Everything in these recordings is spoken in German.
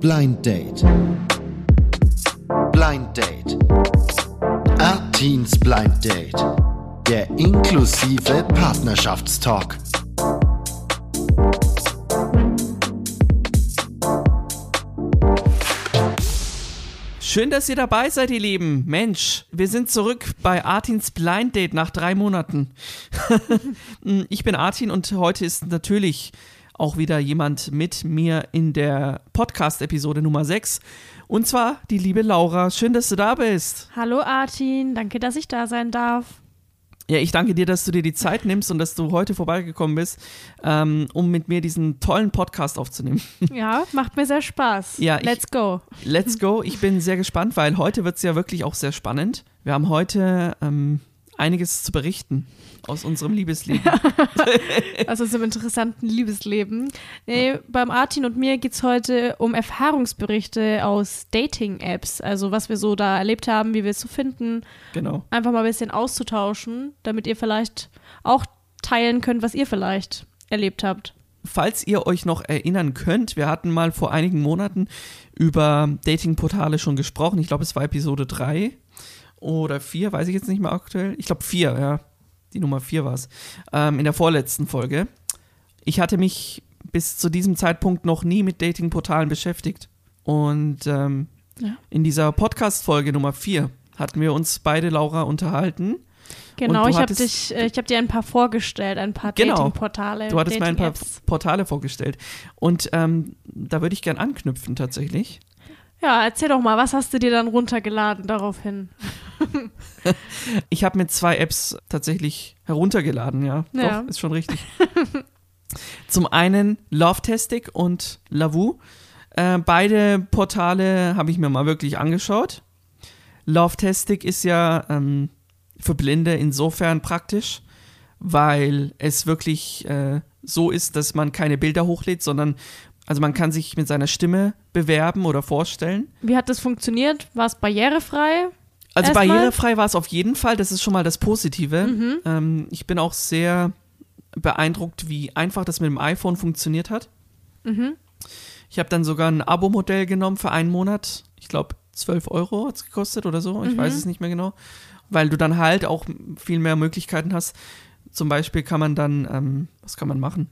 Blind Date. Blind Date. Artins Blind Date. Der inklusive Partnerschaftstalk. Schön, dass ihr dabei seid, ihr Lieben. Mensch, wir sind zurück bei Artins Blind Date nach drei Monaten. ich bin Artin und heute ist natürlich auch wieder jemand mit mir in der Podcast-Episode Nummer 6. Und zwar die liebe Laura. Schön, dass du da bist. Hallo Artin, danke, dass ich da sein darf. Ja, ich danke dir, dass du dir die Zeit nimmst und dass du heute vorbeigekommen bist, ähm, um mit mir diesen tollen Podcast aufzunehmen. Ja, macht mir sehr Spaß. Ja, ich- Let's go. Let's go. Ich bin sehr gespannt, weil heute wird es ja wirklich auch sehr spannend. Wir haben heute ähm, einiges zu berichten aus unserem Liebesleben. Aus unserem interessanten Liebesleben. Nee, beim Artin und mir geht es heute um Erfahrungsberichte aus Dating-Apps. Also was wir so da erlebt haben, wie wir es so finden. Genau. Einfach mal ein bisschen auszutauschen, damit ihr vielleicht auch teilen könnt, was ihr vielleicht erlebt habt. Falls ihr euch noch erinnern könnt, wir hatten mal vor einigen Monaten über Datingportale schon gesprochen. Ich glaube, es war Episode 3 oder 4, weiß ich jetzt nicht mehr aktuell. Ich glaube 4, ja. Die Nummer 4 war es. Ähm, in der vorletzten Folge. Ich hatte mich bis zu diesem Zeitpunkt noch nie mit Datingportalen beschäftigt. Und ähm, Ja. in dieser Podcast-Folge Nummer 4 hatten wir uns beide, Laura, unterhalten. Genau, ich habe dich, äh, ich habe dir ein paar vorgestellt, ein paar Genau. Dating-Portale. Du hattest mir ein paar. Portale vorgestellt. Und ähm, da würde ich gern anknüpfen tatsächlich. Ja, erzähl doch mal, was hast du dir dann runtergeladen daraufhin? Ich habe mir zwei Apps tatsächlich heruntergeladen, ja. Ja. Doch, ist schon richtig. Zum einen Lovetastic und Lavu. Äh, beide Portale habe ich mir mal wirklich angeschaut. Lovetastic ist ja ähm, für Blinde insofern praktisch, weil es wirklich äh, so ist, dass man keine Bilder hochlädt, sondern also man kann sich mit seiner Stimme bewerben oder vorstellen. Wie hat das funktioniert? War es barrierefrei? Also Erstmal- barrierefrei war es auf jeden Fall, das ist schon mal das Positive. Ähm, ich bin auch sehr beeindruckt, wie einfach das mit dem iPhone funktioniert hat. Mhm. Ich habe dann sogar ein Abo-Modell genommen für einen Monat. Ich glaube, 12 Euro hat es gekostet oder so. Ich weiß es nicht mehr genau. Weil du dann halt auch viel mehr Möglichkeiten hast. Zum Beispiel kann man dann, ähm, was kann man machen?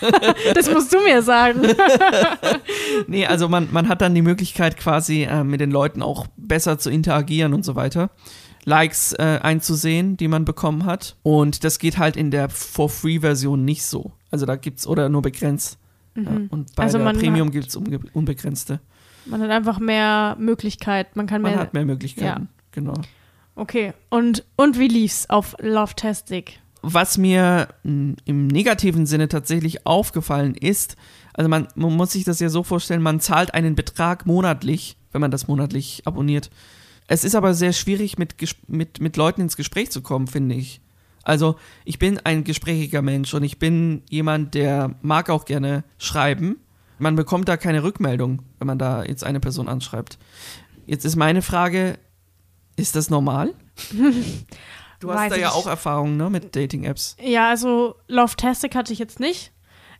Das musst du mir sagen. Nee, also man, man hat dann die Möglichkeit quasi äh, mit den Leuten auch besser zu interagieren und so weiter. Likes äh, einzusehen, die man bekommen hat. Und das geht halt in der For-Free-Version nicht so. Also da gibt's oder nur begrenzt. Ja, und bei Also der man Premium gibt's unge- unbegrenzte. Man hat einfach mehr Möglichkeit. Man kann Man mehr. hat mehr Möglichkeiten. Genau. Okay. Und, und wie lief's auf Lovetastic? Was mir mh, im negativen Sinne tatsächlich aufgefallen ist, also man, man muss sich das ja so vorstellen, man zahlt einen Betrag monatlich, wenn man das monatlich abonniert. Es ist aber sehr schwierig, mit, mit, mit Leuten ins Gespräch zu kommen, finde ich. Also ich bin ein gesprächiger Mensch und ich bin jemand, der mag auch gerne schreiben. Man bekommt da keine Rückmeldung, wenn man da jetzt eine Person anschreibt. Jetzt ist meine Frage, ist das normal? Du hast da ja ich. auch Erfahrungen ne, mit Dating-Apps. Ja, also Lovetastic hatte ich jetzt nicht.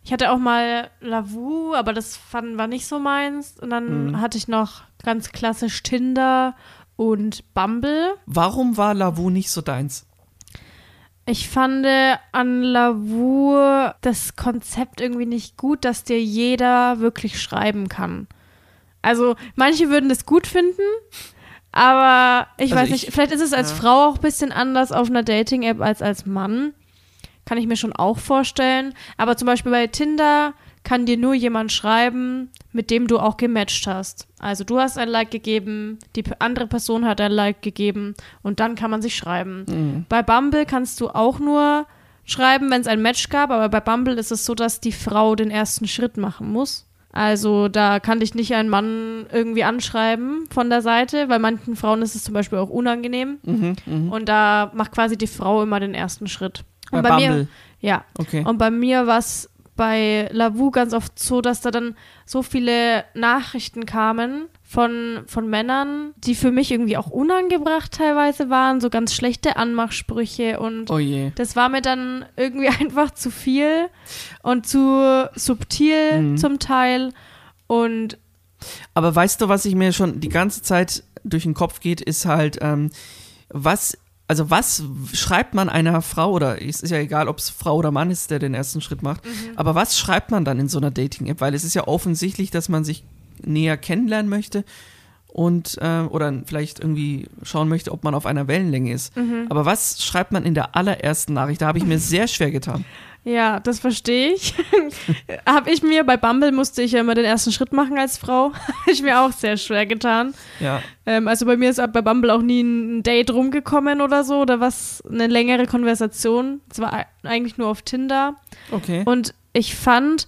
Ich hatte auch mal Lavu, aber das fand, war nicht so meins. Und dann Mhm. hatte ich noch ganz klassisch Tinder und Bumble. Warum war Lavu nicht so deins? Ich fand an Lavu das Konzept irgendwie nicht gut, dass dir jeder wirklich schreiben kann. Also manche würden das gut finden, aber ich Also weiß ich- nicht, vielleicht ist es als ja. Frau auch ein bisschen anders auf einer Dating-App als als Mann. Kann ich mir schon auch vorstellen. Aber zum Beispiel bei Tinder kann dir nur jemand schreiben, mit dem du auch gematcht hast. Also du hast ein Like gegeben, die andere Person hat ein Like gegeben und dann kann man sich schreiben. Mhm. Bei Bumble kannst du auch nur schreiben, wenn es ein Match gab, aber bei Bumble ist es so, dass die Frau den ersten Schritt machen muss. Also da kann dich nicht ein Mann irgendwie anschreiben von der Seite, weil manchen Frauen ist es zum Beispiel auch unangenehm. Mhm, mhm. Und da macht quasi die Frau immer den ersten Schritt. Und Bei bei Bumble. mir, ja. Okay. Und bei mir war es bei Lavu ganz oft so, dass da dann so viele Nachrichten kamen von, von Männern, die für mich irgendwie auch unangebracht teilweise waren, so ganz schlechte Anmachsprüche und Oh das war mir dann irgendwie einfach zu viel und zu subtil Mhm. zum Teil. Und Aber weißt du, was ich mir schon die ganze Zeit durch den Kopf geht, ist halt, ähm, was, also was schreibt man einer Frau, oder es ist ja egal, ob es Frau oder Mann ist, der den ersten Schritt macht, aber was schreibt man dann in so einer Dating-App? Weil es ist ja offensichtlich, dass man sich näher kennenlernen möchte und äh, oder vielleicht irgendwie schauen möchte, ob man auf einer Wellenlänge ist. Aber was schreibt man in der allerersten Nachricht? Da habe ich mir sehr schwer getan. Ja, das verstehe ich. Habe ich mir bei Bumble musste ich ja immer den ersten Schritt machen als Frau. Habe ich mir auch sehr schwer getan. Ja. Ähm, also bei mir ist bei Bumble auch nie ein Date rumgekommen oder so oder was, eine längere Konversation. Es war eigentlich nur auf Tinder. Okay. Und ich fand,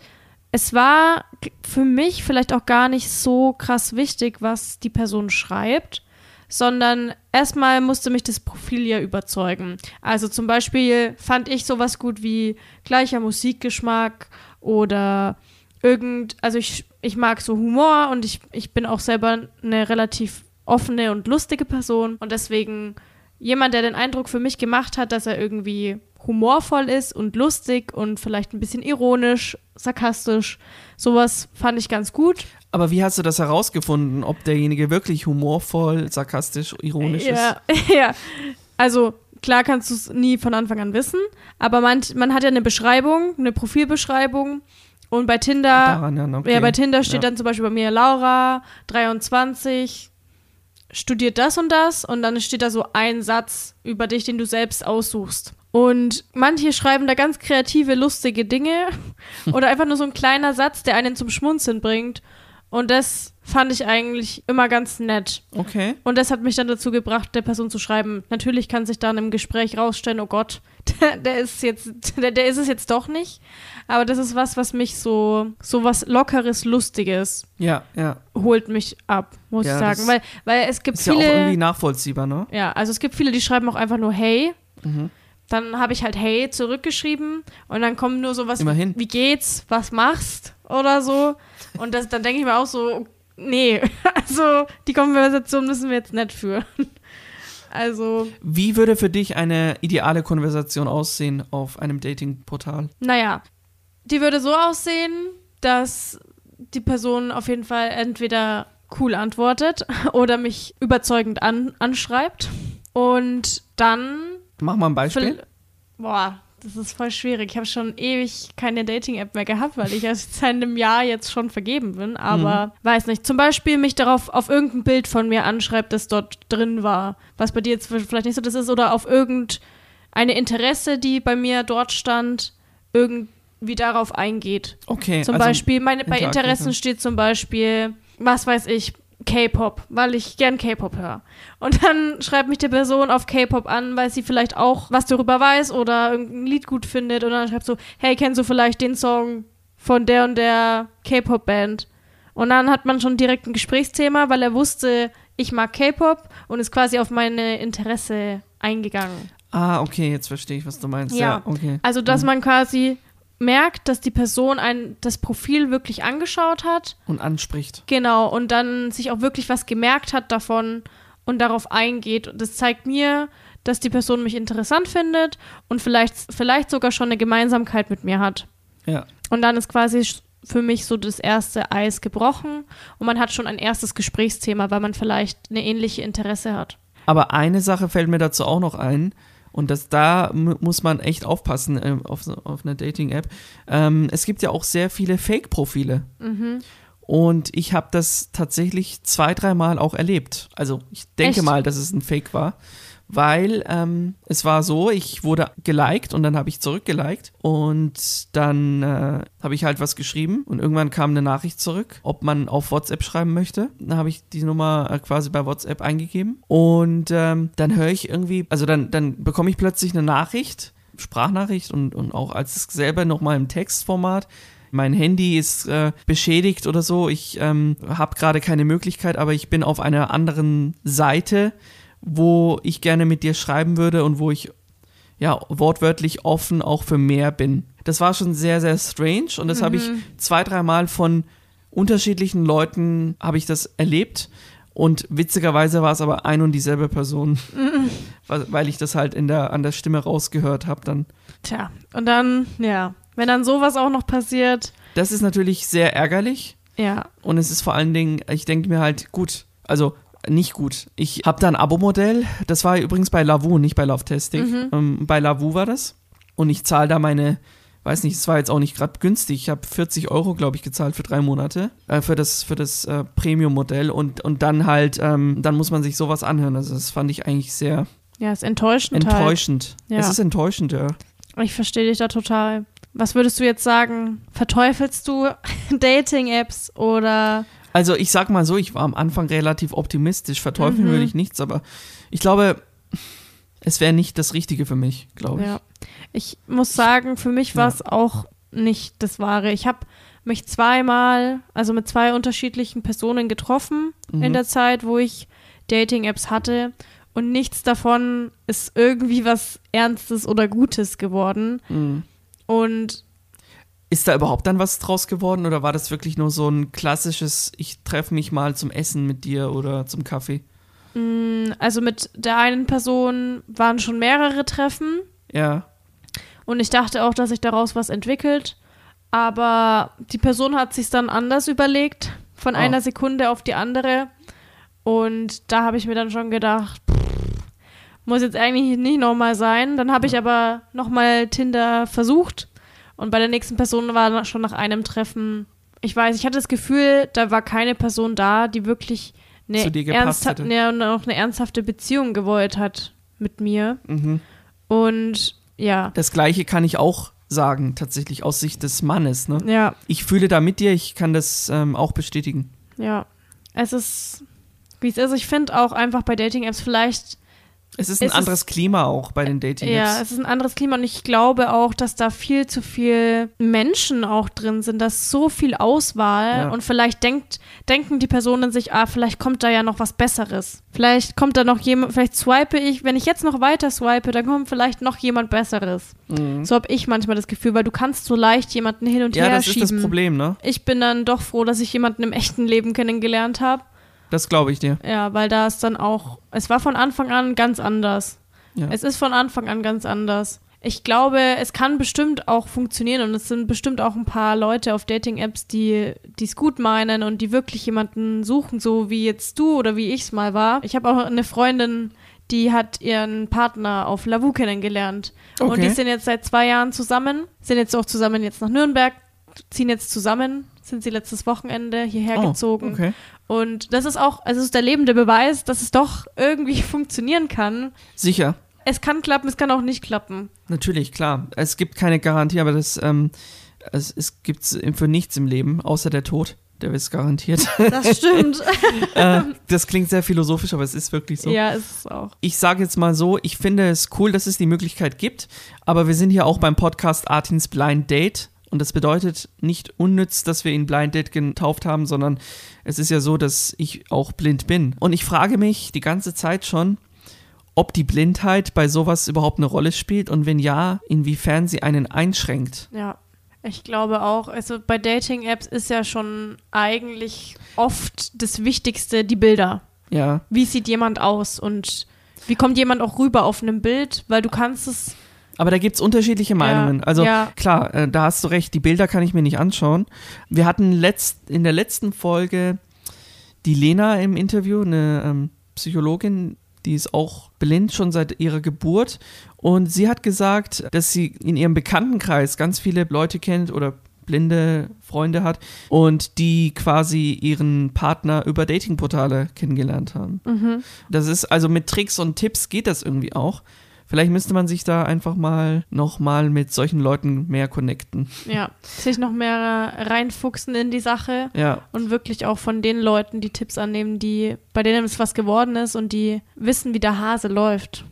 es war für mich vielleicht auch gar nicht so krass wichtig, was die Person schreibt, sondern erstmal musste mich das Profil ja überzeugen. Also zum Beispiel fand ich sowas gut wie gleicher Musikgeschmack oder irgend, also ich, ich mag so Humor und ich, ich bin auch selber eine relativ offene und lustige Person und deswegen jemand, der den Eindruck für mich gemacht hat, dass er irgendwie humorvoll ist und lustig und vielleicht ein bisschen ironisch, sarkastisch, sowas fand ich ganz gut. Aber wie hast du das herausgefunden, ob derjenige wirklich humorvoll, sarkastisch, ironisch ist? Ja, ja. Also klar kannst du es nie von Anfang an wissen, aber man, man hat ja eine Beschreibung, eine Profilbeschreibung und bei Tinder, Daran, ja, okay. ja, bei Tinder steht Ja. dann zum Beispiel bei mir Laura, 23, studiert das und das und dann steht da so ein Satz über dich, den du selbst aussuchst. Und manche schreiben da ganz kreative, lustige Dinge oder einfach nur so ein kleiner Satz, der einen zum Schmunzeln bringt. Und das fand ich eigentlich immer ganz nett. Okay. Und das hat mich dann dazu gebracht, der Person zu schreiben. Natürlich kann sich dann im Gespräch rausstellen, oh Gott, der, der ist jetzt, der, der ist es jetzt doch nicht. Aber das ist was, was mich so, so was Lockeres, Lustiges Ja, ja. holt mich ab, muss Ja, ich sagen. Weil, weil es gibt Ist ja auch viele. irgendwie nachvollziehbar, ne? Ja, also es gibt viele, die schreiben auch einfach nur Hey. Mhm. Dann habe ich halt Hey zurückgeschrieben und dann kommt nur sowas Immerhin. wie geht's, was machst oder so. Und das, dann denke ich mir auch so, nee, also die Konversation müssen wir jetzt nicht führen. Also, Wie würde für dich eine ideale Konversation aussehen auf einem Datingportal? naja, die würde so aussehen, dass die Person auf jeden Fall entweder cool antwortet oder mich überzeugend an, anschreibt. Und dann Mach mal ein Beispiel. Verl- Boah, das ist voll schwierig. Ich habe schon ewig keine Dating-App mehr gehabt, weil ich erst seit einem Jahr jetzt schon vergeben bin. Aber weiß nicht. Zum Beispiel mich darauf auf irgendein Bild von mir anschreibt, das dort drin war. Was bei dir jetzt vielleicht nicht so das ist. Oder auf irgendeine Interesse, die bei mir dort stand, irgendwie darauf eingeht. Okay. Zum also, Beispiel, meine, bei Interessen steht zum Beispiel, was weiß ich, K-Pop, weil ich gern K-Pop höre. Und dann schreibt mich die Person auf K-Pop an, weil sie vielleicht auch was darüber weiß oder irgendein Lied gut findet. Und dann schreibt so, hey, kennst du vielleicht den Song von der und der K-Pop-Band? Und dann hat man schon direkt ein Gesprächsthema, weil er wusste, ich mag K-Pop und ist quasi auf meine Interesse eingegangen. Ah, okay, jetzt verstehe ich, was du meinst. Ja, Ja. okay. Also, dass Mhm. man quasi merkt, dass die Person ein, das Profil wirklich angeschaut hat Und anspricht. Genau, und dann sich auch wirklich was gemerkt hat davon und darauf eingeht. Und das zeigt mir, dass die Person mich interessant findet und vielleicht, vielleicht sogar schon eine Gemeinsamkeit mit mir hat. Ja. Und dann ist quasi für mich so das erste Eis gebrochen und man hat schon ein erstes Gesprächsthema, weil man vielleicht eine ähnliche Interesse hat. Aber eine Sache fällt mir dazu auch noch ein. Und das, da muss man echt aufpassen äh, auf, so- auf einer Dating-App. Ähm, es gibt ja auch sehr viele Fake-Profile. Und ich habe das tatsächlich zwei, dreimal auch erlebt. Also ich denke Echt? mal, dass es ein Fake war. Weil ähm, es war so, ich wurde geliked und dann habe ich zurückgeliked und dann äh, habe ich halt was geschrieben und irgendwann kam eine Nachricht zurück, ob man auf WhatsApp schreiben möchte. Dann habe ich die Nummer äh, quasi bei WhatsApp eingegeben und ähm, dann höre ich irgendwie, also dann, dann bekomme ich plötzlich eine Nachricht, Sprachnachricht und, und auch als selber nochmal im Textformat. Mein Handy ist äh, beschädigt oder so. Ich ähm, habe gerade keine Möglichkeit, aber ich bin auf einer anderen Seite, wo ich gerne mit dir schreiben würde und wo ich ja wortwörtlich offen auch für mehr bin. Das war schon sehr, sehr strange und das habe ich zwei, dreimal von unterschiedlichen Leuten habe ich das erlebt. Und witzigerweise war es aber ein und dieselbe Person, weil weil ich das halt in der, an der Stimme rausgehört habe dann. Tja, und dann, ja, wenn dann sowas auch noch passiert, Das ist natürlich sehr ärgerlich. Ja. Und es ist vor allen Dingen, ich denke mir halt, gut, also nicht gut. Ich habe da ein Abo-Modell, das war übrigens bei Lavu, nicht bei Love Testing. Ähm, bei Lavu war das. Und ich zahle da meine, weiß nicht, es war jetzt auch nicht gerade günstig. Ich habe 40 Euro, glaube ich, gezahlt für drei Monate, äh, für das, für das äh, Premium-Modell. Und, und dann halt, ähm, dann muss man sich sowas anhören. Also das fand ich eigentlich sehr Ja, ist enttäuschend. Halt. enttäuschend. Ja. Es ist enttäuschend, ja. Ich verstehe dich da total. Was würdest du jetzt sagen? Verteufelst du Dating-Apps oder Also ich sag mal so, ich war am Anfang relativ optimistisch. Verteufeln Mhm. würde ich nichts, aber ich glaube, es wäre nicht das Richtige für mich, glaube ich. Ja. Ich muss sagen, für mich war es auch nicht das Wahre. Ich habe mich zweimal, also mit zwei unterschiedlichen Personen getroffen Mhm. in der Zeit, wo ich Dating-Apps hatte. Und nichts davon ist irgendwie was Ernstes oder Gutes geworden. Mhm. Und Ist da überhaupt dann was draus geworden oder war das wirklich nur so ein klassisches, ich treffe mich mal zum Essen mit dir oder zum Kaffee? mh, also mit der einen Person waren schon mehrere Treffen. Ja. Und ich dachte auch, dass sich daraus was entwickelt. Aber die Person hat sich dann anders überlegt, von Oh. einer Sekunde auf die andere. Und da habe ich mir dann schon gedacht, pff, muss jetzt eigentlich nicht nochmal sein. Dann habe ich aber nochmal Tinder versucht. Und bei der nächsten Person war schon nach einem Treffen, ich weiß, ich hatte das Gefühl, da war keine Person da, die wirklich eine, Zu dir gepasst ernstha- hätte. ne, noch eine ernsthafte Beziehung gewollt hat mit mir. Mhm. Und ja, Das gleiche kann ich auch sagen, tatsächlich aus Sicht des Mannes. Ne? ja, Ich fühle da mit dir, ich kann das ähm, auch bestätigen. Ja, es ist, wie es ist. Ich finde auch einfach bei Dating-Apps vielleicht, Es ist ein Es ist- anderes Klima auch bei den ja, Dating-Apps. es ist ein anderes Klima und ich glaube auch, dass da viel zu viel Menschen auch drin sind, da ist so viel Auswahl Ja. und vielleicht denkt, denken die Personen sich, ah, vielleicht kommt da ja noch was Besseres. Vielleicht kommt da noch jemand, vielleicht swipe ich, wenn ich jetzt noch weiter swipe, dann kommt vielleicht noch jemand Besseres. Mhm. So habe ich manchmal das Gefühl, weil du kannst so leicht jemanden hin und Ja, her das schieben. ist das Problem, ne? Ich bin dann doch froh, dass ich jemanden im echten Leben kennengelernt habe. Das glaube ich dir. Ja, weil da ist dann auch, es war von Anfang an ganz anders. Ja. Es ist von Anfang an ganz anders. Ich glaube, es kann bestimmt auch funktionieren und es sind bestimmt auch ein paar Leute auf Dating-Apps, die es gut meinen und die wirklich jemanden suchen, so wie jetzt du oder wie ich es mal war. Ich habe auch eine Freundin, die hat ihren Partner auf Lavu kennengelernt. Und Okay. die sind jetzt seit zwei Jahren zusammen, sind jetzt auch zusammen jetzt nach Nürnberg, ziehen jetzt zusammen, sind sie letztes Wochenende hierher Oh, gezogen. okay. Und das ist auch, also es ist der lebende Beweis, dass es doch irgendwie funktionieren kann. Sicher. Es kann klappen, es kann auch nicht klappen. Natürlich, klar. Es gibt keine Garantie, aber das, ähm, es, es gibt für nichts im Leben, außer der Tod. Der ist garantiert. Das stimmt. äh, das klingt sehr philosophisch, aber es ist wirklich so. Ja, ist es auch. Ich sage jetzt mal so, ich finde es cool, dass es die Möglichkeit gibt, aber wir sind hier auch beim Podcast Artins Blind Date. Und das bedeutet nicht unnütz, dass wir ihn Blind Date getauft haben, sondern es ist ja so, dass ich auch blind bin. Und ich frage mich die ganze Zeit schon, ob die Blindheit bei sowas überhaupt eine Rolle spielt und wenn ja, inwiefern sie einen einschränkt. Ja. Ich glaube auch, also bei Dating-Apps ist ja schon eigentlich oft das Wichtigste die Bilder. Ja, Wie sieht jemand aus und wie kommt jemand auch rüber auf einem Bild, weil du kannst es, aber da gibt es unterschiedliche Meinungen. also ja. klar, äh, da hast du recht, die Bilder kann ich mir nicht anschauen. Wir hatten letzt, in der letzten Folge die Lena im Interview, eine ähm, Psychologin, die ist auch blind schon seit ihrer Geburt. Und sie hat gesagt, dass sie in ihrem Bekanntenkreis ganz viele Leute kennt oder blinde Freunde hat und die quasi ihren Partner über Datingportale kennengelernt haben. mhm. Das ist also mit Tricks und Tipps geht das irgendwie auch. Vielleicht müsste man sich da einfach mal nochmal mit solchen Leuten mehr connecten. ja, sich noch mehr reinfuchsen in die Sache. Ja, und wirklich auch von den Leuten die Tipps annehmen, die bei denen es was geworden ist und die wissen, wie der Hase läuft,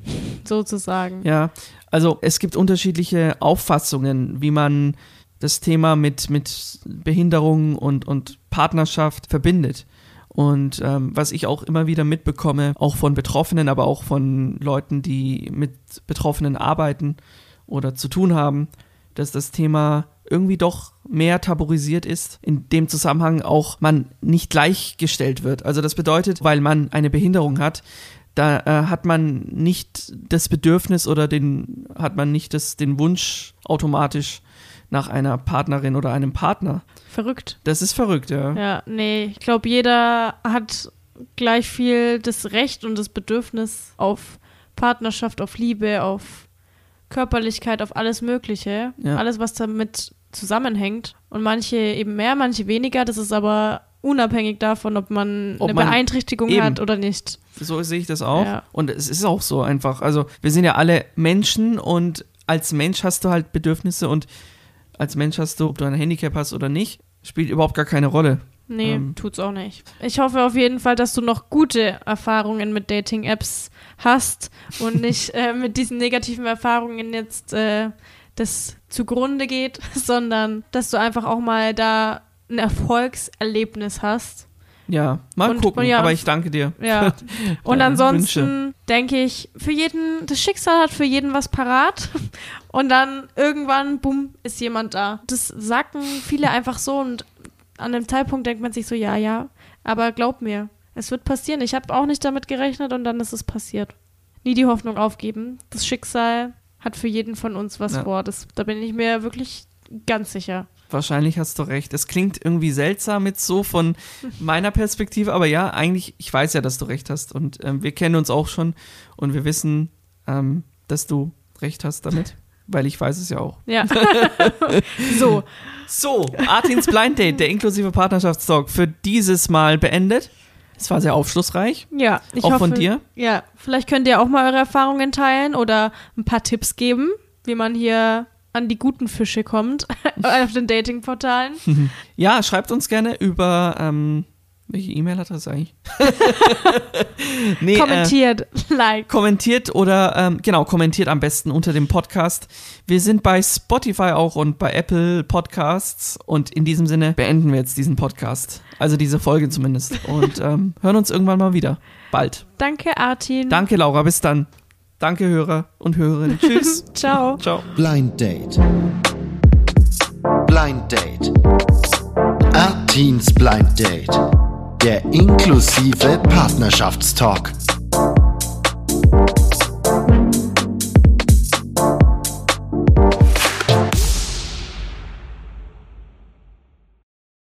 sozusagen. ja. Also es gibt unterschiedliche Auffassungen, wie man das Thema mit, mit Behinderung und, und Partnerschaft verbindet. Und ähm, was ich auch immer wieder mitbekomme, auch von Betroffenen, aber auch von Leuten, die mit Betroffenen arbeiten oder zu tun haben, dass das Thema irgendwie doch mehr tabuisiert ist, in dem Zusammenhang auch man nicht gleichgestellt wird. Also das bedeutet, weil man eine Behinderung hat, da äh, hat man nicht das Bedürfnis oder den hat man nicht das, den Wunsch automatisch, nach einer Partnerin oder einem Partner. Verrückt. Das ist verrückt, ja. Ja, nee, ich glaube, jeder hat gleich viel das Recht und das Bedürfnis auf Partnerschaft, auf Liebe, auf Körperlichkeit, auf alles Mögliche. Ja. Alles, was damit zusammenhängt. Und manche eben mehr, manche weniger. Das ist aber unabhängig davon, ob man Ob eine man- Beeinträchtigung eben. hat oder nicht. So sehe ich das auch. Ja. Und es ist auch so einfach. Also wir sind ja alle Menschen und als Mensch hast du halt Bedürfnisse und als Mensch hast du, ob du ein Handicap hast oder nicht, spielt überhaupt gar keine Rolle. Nee, Ähm. tut's auch nicht. Ich hoffe auf jeden Fall, dass du noch gute Erfahrungen mit Dating-Apps hast und nicht äh, mit diesen negativen Erfahrungen jetzt äh, das zugrunde geht, sondern dass du einfach auch mal da ein Erfolgserlebnis hast. Ja, mal Und- gucken. und ja, aber ich danke dir. Ja. Und ansonsten denke ich, für jeden, das Schicksal hat für jeden was parat. Und dann irgendwann, bumm, ist jemand da. Das sagen viele einfach so und an dem Zeitpunkt denkt man sich so, ja, ja. Aber glaub mir, es wird passieren. Ich habe auch nicht damit gerechnet und dann ist es passiert. Nie die Hoffnung aufgeben. Das Schicksal hat für jeden von uns was Ja. vor. Das, da bin ich mir wirklich ganz sicher. Wahrscheinlich hast du recht. Es klingt irgendwie seltsam jetzt so von meiner Perspektive, aber ja, eigentlich, ich weiß ja, dass du recht hast. Und ähm, wir kennen uns auch schon und wir wissen, ähm, dass du recht hast damit, weil ich weiß es ja auch. Ja. so, So, Artins Blind Date, der inklusive Partnerschaftstalk, für dieses Mal beendet. Es war sehr aufschlussreich. ja. Ich auch hoffe, von dir. Ja, vielleicht könnt ihr auch mal eure Erfahrungen teilen oder ein paar Tipps geben, wie man hier an die guten Fische kommt auf den Datingportalen. Ja, schreibt uns gerne über, ähm, welche E-Mail-Adresse eigentlich? nee, Äh, Kommentiert, like. kommentiert oder, ähm, genau, kommentiert am besten unter dem Podcast. Wir sind bei Spotify auch und bei Apple Podcasts und in diesem Sinne beenden wir jetzt diesen Podcast. Also diese Folge zumindest. Und ähm, hören uns irgendwann mal wieder. Bald. Danke, Artin. Danke, Laura. Bis dann. Danke, Hörer und Hörerinnen. Tschüss. Ciao. Ciao. Blind Date. Blind Date. Artins Blind Date der inklusive Partnerschaftstalk.